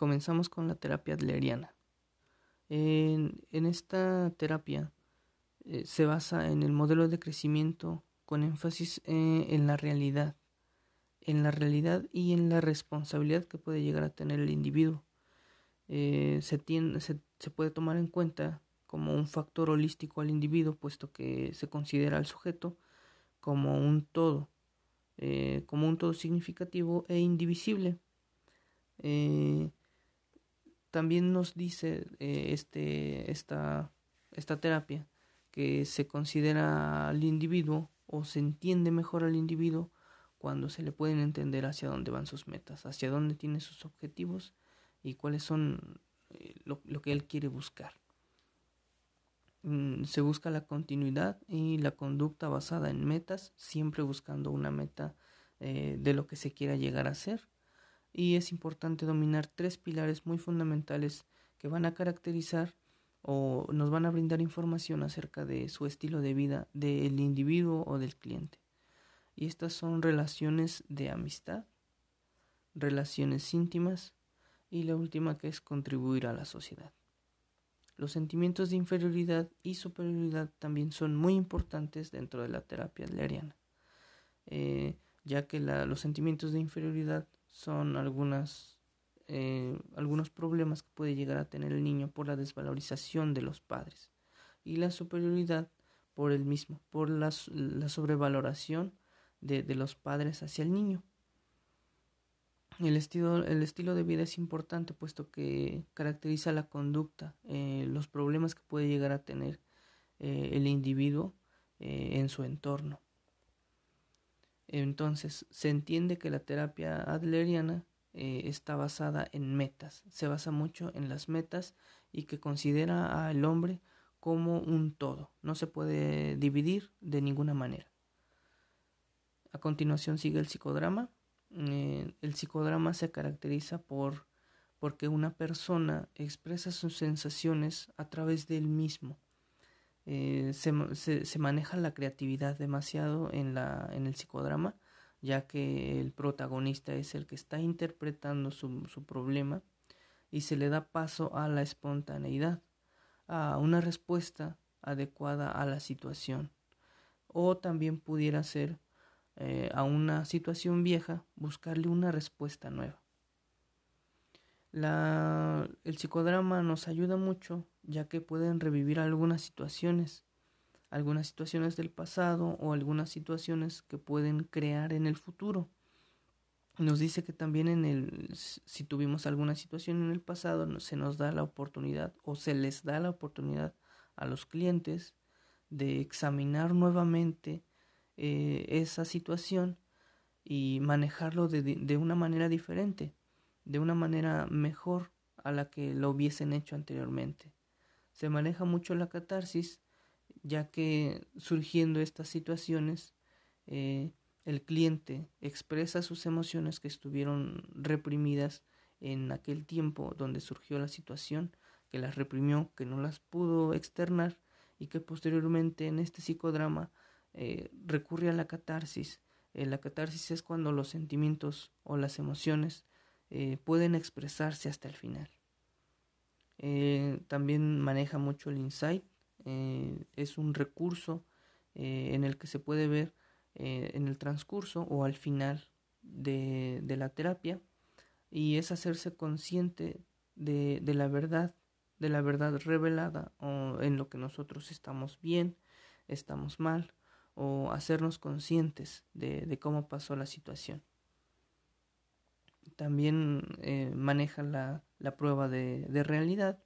comenzamos con la terapia adleriana. En, esta terapia eh, se basa en el modelo de crecimiento con énfasis eh, en la realidad, en la realidad y en la responsabilidad que puede llegar a tener el individuo. Eh, se, se, puede tomar en cuenta como un factor holístico al individuo, puesto que se considera al sujeto como un todo, como un todo significativo e indivisible. También nos dice eh, este, esta, esta terapia que se considera al individuo o se entiende mejor al individuo cuando se le pueden entender hacia dónde van sus metas, hacia dónde tiene sus objetivos y cuáles son lo, lo que él quiere buscar. Mm, se busca la continuidad y la conducta basada en metas, siempre buscando una meta eh, de lo que se quiera llegar a ser. Y es importante dominar tres pilares muy fundamentales que van a caracterizar o nos van a brindar información acerca de su estilo de vida del individuo o del cliente. Y estas son relaciones de amistad, relaciones íntimas y la última que es contribuir a la sociedad. Los sentimientos de inferioridad y superioridad también son muy importantes dentro de la terapia adleriana, eh, ya que los sentimientos de inferioridad son algunas, eh, algunos problemas que puede llegar a tener el niño por la desvalorización de los padres y la superioridad por el mismo, por la, sobrevaloración de los padres hacia el niño. El estilo, el estilo de vida es importante puesto que caracteriza la conducta, eh, los problemas que puede llegar a tener eh, el individuo en su entorno. Entonces, se entiende que la terapia adleriana está basada en metas, se basa mucho en las metas y que considera al hombre como un todo, no se puede dividir de ninguna manera. A continuación sigue el psicodrama, eh, el psicodrama se caracteriza por porque una persona expresa sus sensaciones a través del mismo. Eh, se, maneja la creatividad demasiado en, la, en el psicodrama, ya que el protagonista es el que está interpretando su, su problema y se le da paso a la espontaneidad, a una respuesta adecuada a la situación. O también pudiera ser eh, a una situación vieja, buscarle una respuesta nueva. La, el psicodrama nos ayuda mucho ya que pueden revivir algunas situaciones, algunas situaciones del pasado o algunas situaciones que pueden crear en el futuro. Nos dice que también en el, si tuvimos alguna situación en el pasado, se nos da la oportunidad o se les da la oportunidad a los clientes de examinar nuevamente eh, esa situación y manejarlo de, de, una manera diferente, de una manera mejor a la que lo hubiesen hecho anteriormente. Se maneja mucho la catarsis, ya que surgiendo estas situaciones, eh, el cliente expresa sus emociones que estuvieron reprimidas en aquel tiempo donde surgió la situación, que las reprimió, que no las pudo externar y que posteriormente en este psicodrama eh, recurre a la catarsis. Eh, la catarsis es cuando los sentimientos o las emociones pueden expresarse hasta el final. También maneja mucho el insight. es un recurso en el que se puede ver en el transcurso o al final de, de, la terapia y es hacerse consciente de, de la verdad, de la verdad revelada o en lo que nosotros estamos bien, estamos mal o hacernos conscientes de, cómo pasó la situación. También eh, maneja la, prueba de, realidad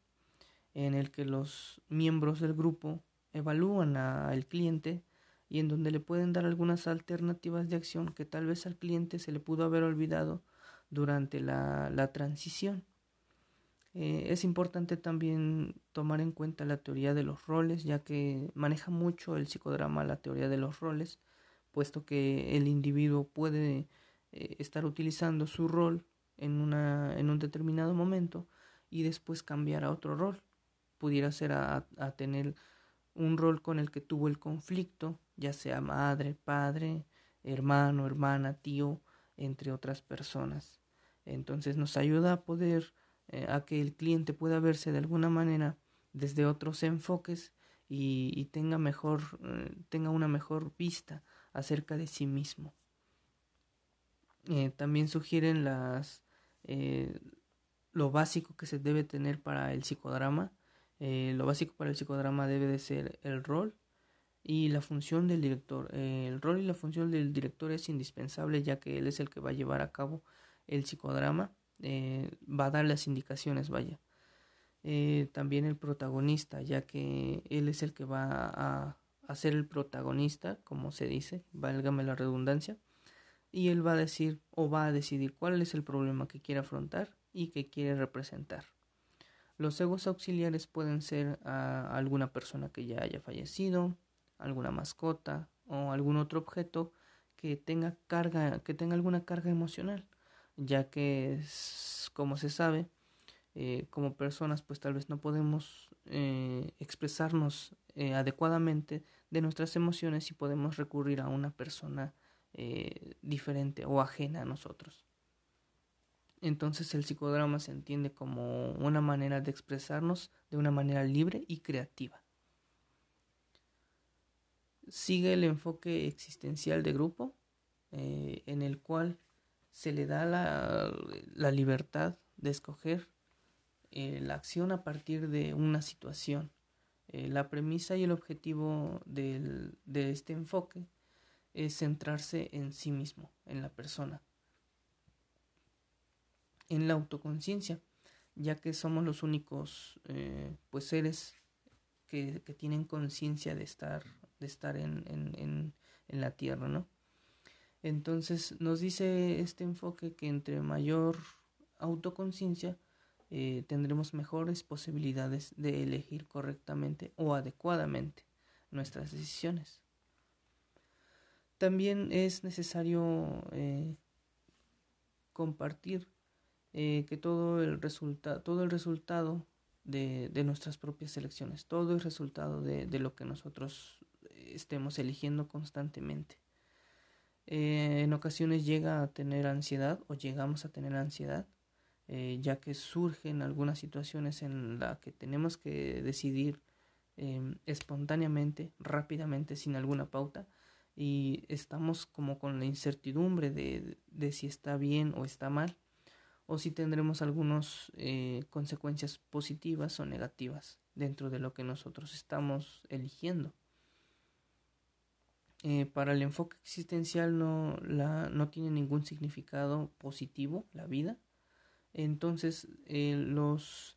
en el que los miembros del grupo evalúan al cliente y en donde le pueden dar algunas alternativas de acción que tal vez al cliente se le pudo haber olvidado durante la transición. Eh, es importante también tomar en cuenta la teoría de los roles, ya que maneja mucho el psicodrama la teoría de los roles, puesto que el individuo puede eh, estar utilizando su rol en, una, en un determinado momento y después cambiar a otro rol. Pudiera ser a, tener un rol con el que tuvo el conflicto, ya sea madre, padre, hermano, hermana, tío, entre otras personas. Entonces nos ayuda a poder eh, a que el cliente pueda verse de alguna manera desde otros enfoques y, tenga mejor eh, tenga una mejor vista acerca de sí mismo eh, también sugieren las lo básico que se debe tener para el psicodrama lo básico para el psicodrama debe de ser el rol y la función del director el rol y la función del director es indispensable ya que él es el que va a llevar a cabo el psicodrama eh, va a dar las indicaciones, vaya. Eh, también el protagonista, ya que él es el que va a, a ser el protagonista, como se dice, válgame la redundancia, y él va a decir o va a decidir cuál es el problema que quiere afrontar y que quiere representar. Los egos auxiliares pueden ser a alguna persona que ya haya fallecido, alguna mascota o algún otro objeto que tenga carga, que tenga alguna carga emocional ya que como se sabe eh, como personas pues tal vez no podemos eh, expresarnos eh, adecuadamente de nuestras emociones y podemos recurrir a una persona diferente o ajena a nosotros entonces el psicodrama se entiende como una manera de expresarnos de una manera libre y creativa sigue el enfoque existencial de grupo en el cual se le da la, libertad de escoger eh, la acción a partir de una situación. Eh, la premisa y el objetivo de este enfoque es centrarse en sí mismo, en la persona, en la autoconciencia, ya que somos los únicos eh, pues seres que, tienen conciencia de estar, de estar en, en, en la tierra, ¿no? Entonces nos dice este enfoque que entre mayor autoconciencia eh, tendremos mejores posibilidades de elegir correctamente o adecuadamente nuestras decisiones. También es necesario eh, compartir eh, que todo el, resulta todo el resultado de, de, nuestras propias elecciones, todo el resultado de, de lo que nosotros estemos eligiendo constantemente. Eh, en ocasiones llega a tener ansiedad o llegamos a tener ansiedad, ya que surgen algunas situaciones en las que tenemos que decidir em, espontáneamente, rápidamente, sin alguna pauta, y estamos como con la incertidumbre de, de si está bien o está mal, o si tendremos algunas eh, consecuencias positivas o negativas dentro de lo que nosotros estamos eligiendo. Eh, para el enfoque existencial no, la, no tiene ningún significado positivo la vida. Entonces eh, los,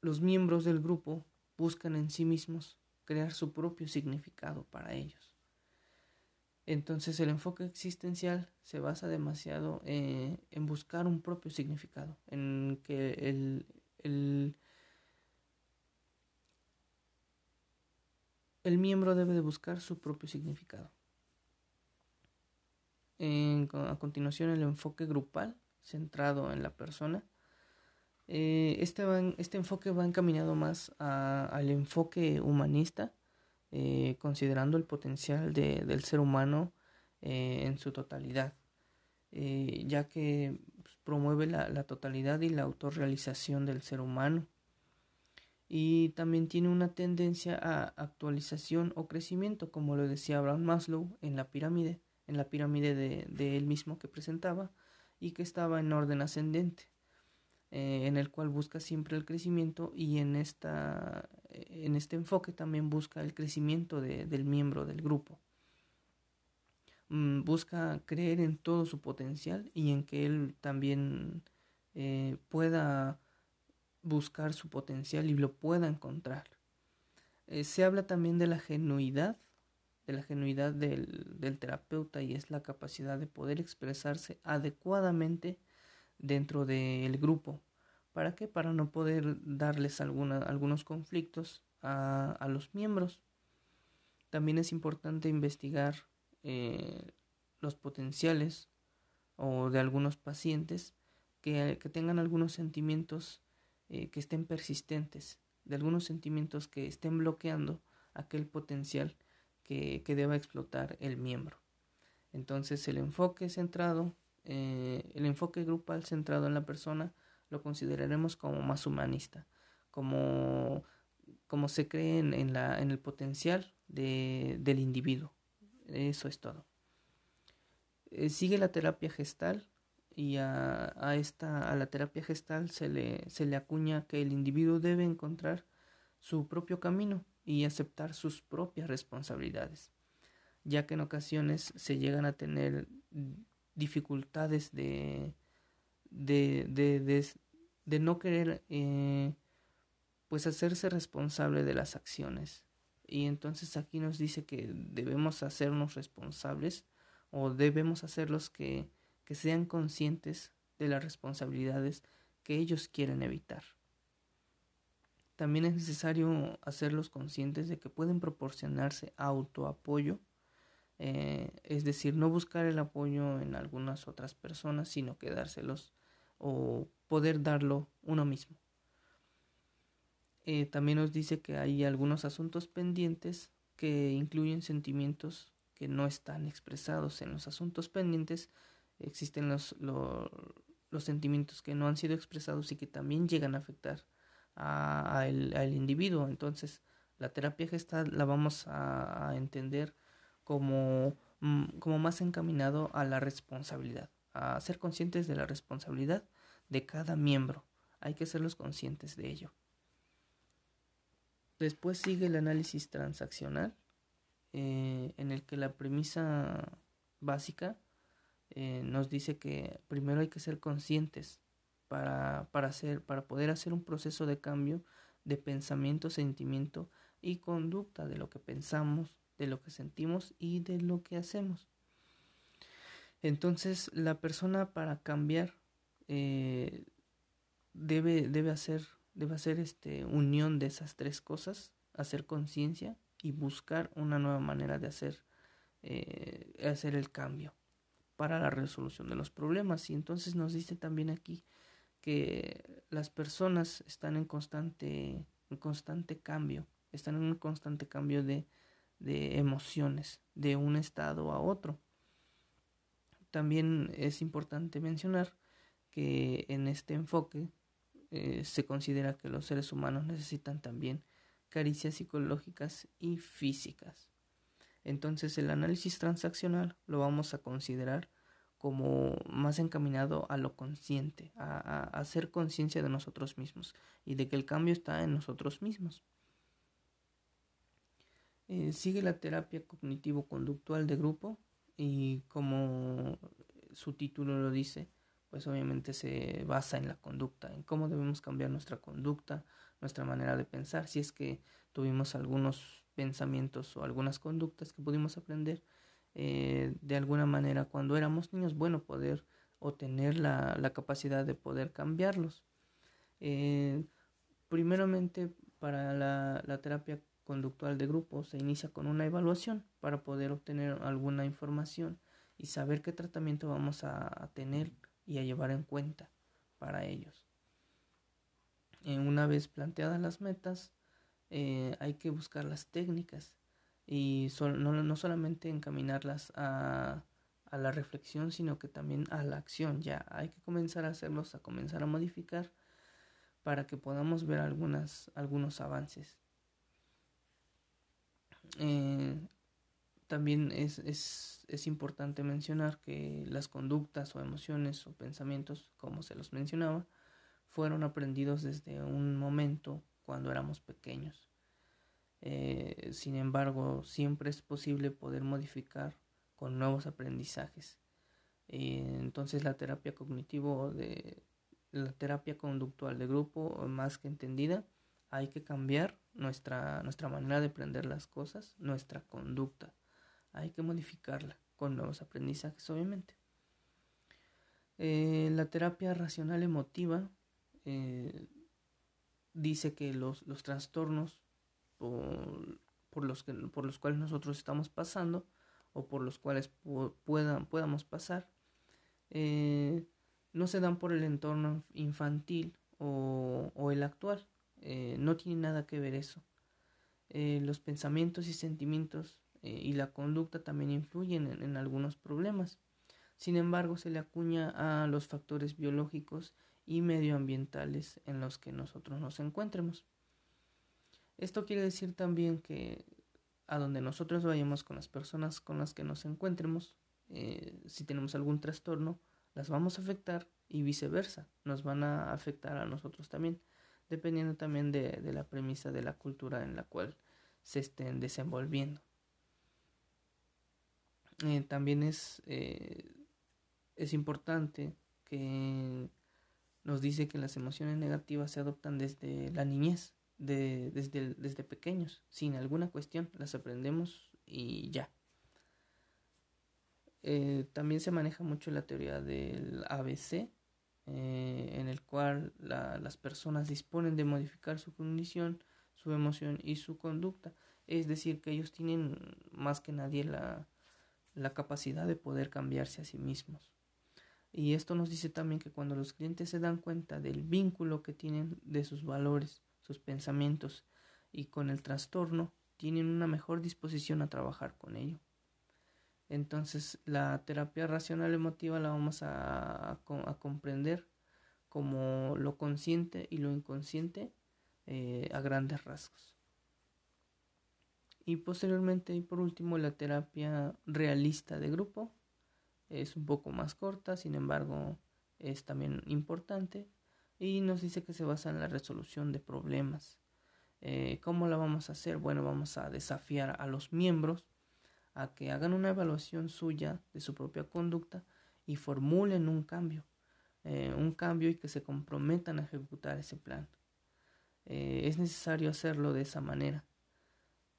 los miembros del grupo buscan en sí mismos crear su propio significado para ellos. Entonces el enfoque existencial se basa demasiado en buscar un propio significado, en que el, el el miembro debe de buscar su propio significado. a continuación, el enfoque grupal, centrado en la persona. Eh, este, este, enfoque va encaminado más al enfoque humanista, eh, considerando el potencial del ser humano eh, en su totalidad, ya que pues, promueve la totalidad y la autorrealización del ser humano. Y también tiene una tendencia a actualización o crecimiento, como lo decía Abraham Maslow en la pirámide, en la pirámide de, él mismo que presentaba y que estaba en orden ascendente, eh, en el cual busca siempre el crecimiento y en, esta, en este enfoque también busca el crecimiento del miembro del grupo. Mm, busca creer en todo su potencial y en que él también eh, pueda buscar su potencial y lo pueda encontrar. Eh, se habla también de la genuidad, de la genuidad del, del, terapeuta y es la capacidad de poder expresarse adecuadamente dentro del grupo. ¿Para qué? Para no poder darles algunos conflictos a, a, los miembros. También es importante investigar eh, los potenciales o de algunos pacientes que, que tengan algunos sentimientos eh, que estén persistentes, de algunos sentimientos que estén bloqueando aquel potencial que, que deba explotar el miembro. Entonces el enfoque centrado eh, el enfoque grupal centrado en la persona lo consideraremos como más humanista, como, como se cree en, la, en el potencial de, del individuo. Eso es todo. Eh, sigue la terapia gestal y a, a, esta, a la terapia gestal se le, se le acuña que el individuo debe encontrar su propio camino y aceptar sus propias responsabilidades, ya que en ocasiones se llegan a tener dificultades de, de, de, de, no querer eh, pues hacerse responsable de las acciones. Y entonces aquí nos dice que debemos hacernos responsables o debemos hacerlos que, que sean conscientes de las responsabilidades que ellos quieren evitar. También es necesario hacerlos conscientes de que pueden proporcionarse autoapoyo, eh, es decir, no buscar el apoyo en algunas otras personas, sino que dárselos o poder darlo uno mismo. Eh, también nos dice que hay algunos asuntos pendientes que incluyen sentimientos que no están expresados en los asuntos pendientes. Existen los, los sentimientos que no han sido expresados y que también llegan a afectar al individuo. Entonces, la terapia gestal la vamos a, entender como, mm, como más encaminado a la responsabilidad, a ser conscientes de la responsabilidad de cada miembro. Hay que serlos conscientes de ello. Después sigue el análisis transaccional, eh, en el que la premisa básica eh, nos dice que primero hay que ser conscientes para, para, hacer, para poder hacer un proceso de cambio de pensamiento, sentimiento y conducta de lo que pensamos, de lo que sentimos y de lo que hacemos. Entonces la persona para cambiar eh, debe, debe hacer, debe hacer este, unión de esas tres cosas, hacer conciencia y buscar una nueva manera de hacer, eh, hacer el cambio para la resolución de los problemas. Y entonces nos dice también aquí que las personas están en constante, en constante cambio, están en un constante cambio de, de emociones de un estado a otro. También es importante mencionar que en este enfoque eh, se considera que los seres humanos necesitan también caricias psicológicas y físicas. Entonces el análisis transaccional lo vamos a considerar como más encaminado a lo consciente, a, hacer conciencia de nosotros mismos y de que el cambio está en nosotros mismos. Eh, sigue la terapia cognitivo-conductual de grupo y como su título lo dice, pues obviamente se basa en la conducta, en cómo debemos cambiar nuestra conducta, nuestra manera de pensar, si es que tuvimos algunos pensamientos o algunas conductas que pudimos aprender eh, de alguna manera cuando éramos niños, bueno, poder o tener la, la capacidad de poder cambiarlos. Eh, primeramente, para la, la terapia conductual de grupo se inicia con una evaluación para poder obtener alguna información y saber qué tratamiento vamos a, tener y a llevar en cuenta para ellos. Eh, una vez planteadas las metas, hay que buscar las técnicas y no, no, solamente encaminarlas a, a, la reflexión, sino que también a la acción. Ya hay que comenzar a hacerlos, a comenzar a modificar para que podamos ver algunas, algunos avances. Eh, también es, es, es importante mencionar que las conductas o emociones o pensamientos, como se los mencionaba, fueron aprendidos desde un momento cuando éramos pequeños. Eh, sin embargo, siempre es posible poder modificar con nuevos aprendizajes. Eh, entonces la terapia cognitivo de la terapia conductual de grupo, más que entendida, hay que cambiar nuestra, nuestra manera de aprender las cosas, nuestra conducta. Hay que modificarla con nuevos aprendizajes, obviamente. Eh, la terapia racional emotiva dice que los, los trastornos por, los, que, por los cuales nosotros estamos pasando o por los cuales puedan, podamos pasar, eh, no se dan por el entorno infantil o, el actual. Eh, no tiene nada que ver eso. Eh, los pensamientos y sentimientos y la conducta también influyen en, algunos problemas. Sin embargo, se le acuña a los factores biológicos y medioambientales en los que nosotros nos encuentremos. Esto quiere decir también que a donde nosotros vayamos con las personas con las que nos encuentremos, eh, si tenemos algún trastorno, las vamos a afectar y viceversa, nos van a afectar a nosotros también, dependiendo también de, la premisa de la cultura en la cual se estén desenvolviendo. Eh, también es, eh, es importante que nos dice que las emociones negativas se adoptan desde la niñez, de, desde, desde pequeños, sin alguna cuestión, las aprendemos y ya. Eh, también se maneja mucho la teoría del ABC, eh, en el cual las personas disponen de modificar su condición, su emoción y su conducta. Es decir, que ellos tienen más que nadie la, la capacidad de poder cambiarse a sí mismos. Y esto nos dice también que cuando los clientes se dan cuenta del vínculo que tienen de sus valores, sus pensamientos y con el trastorno, tienen una mejor disposición a trabajar con ello. Entonces la terapia racional emotiva la vamos a, comprender como lo consciente y lo inconsciente eh, a grandes rasgos. Y posteriormente y por último la terapia realista de grupo es un poco más corta, sin embargo es también importante y nos dice que se basa en la resolución de problemas. Eh, ¿Cómo la vamos a hacer? Bueno, vamos a desafiar a los miembros a que hagan una evaluación suya de su propia conducta y formulen un cambio, eh, un cambio y que se comprometan a ejecutar ese plan. Eh, es necesario hacerlo de esa manera.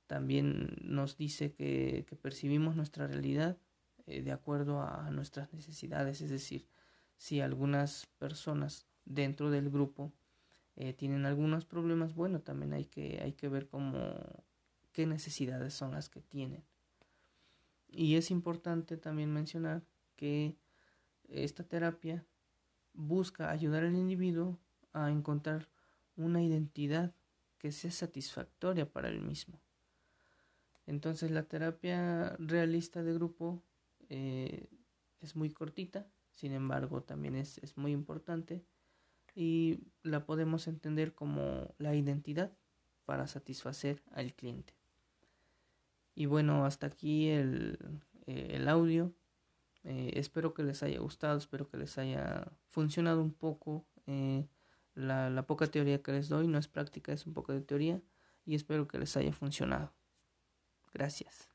También nos dice que, percibimos nuestra realidad de acuerdo a nuestras necesidades, es decir, si algunas personas dentro del grupo eh, tienen algunos problemas, bueno, también hay que, hay que ver cómo, qué necesidades son las que tienen. Y es importante también mencionar que esta terapia busca ayudar al individuo a encontrar una identidad que sea satisfactoria para él mismo. Entonces la terapia realista de grupo eh, es muy cortita, sin embargo también es, es muy importante y la podemos entender como la identidad para satisfacer al cliente. Y bueno, hasta aquí el, eh, audio. Eh, espero que les haya gustado, espero que les haya funcionado un poco eh, la, la poca teoría que les doy. No es práctica, es un poco de teoría y espero que les haya funcionado. Gracias.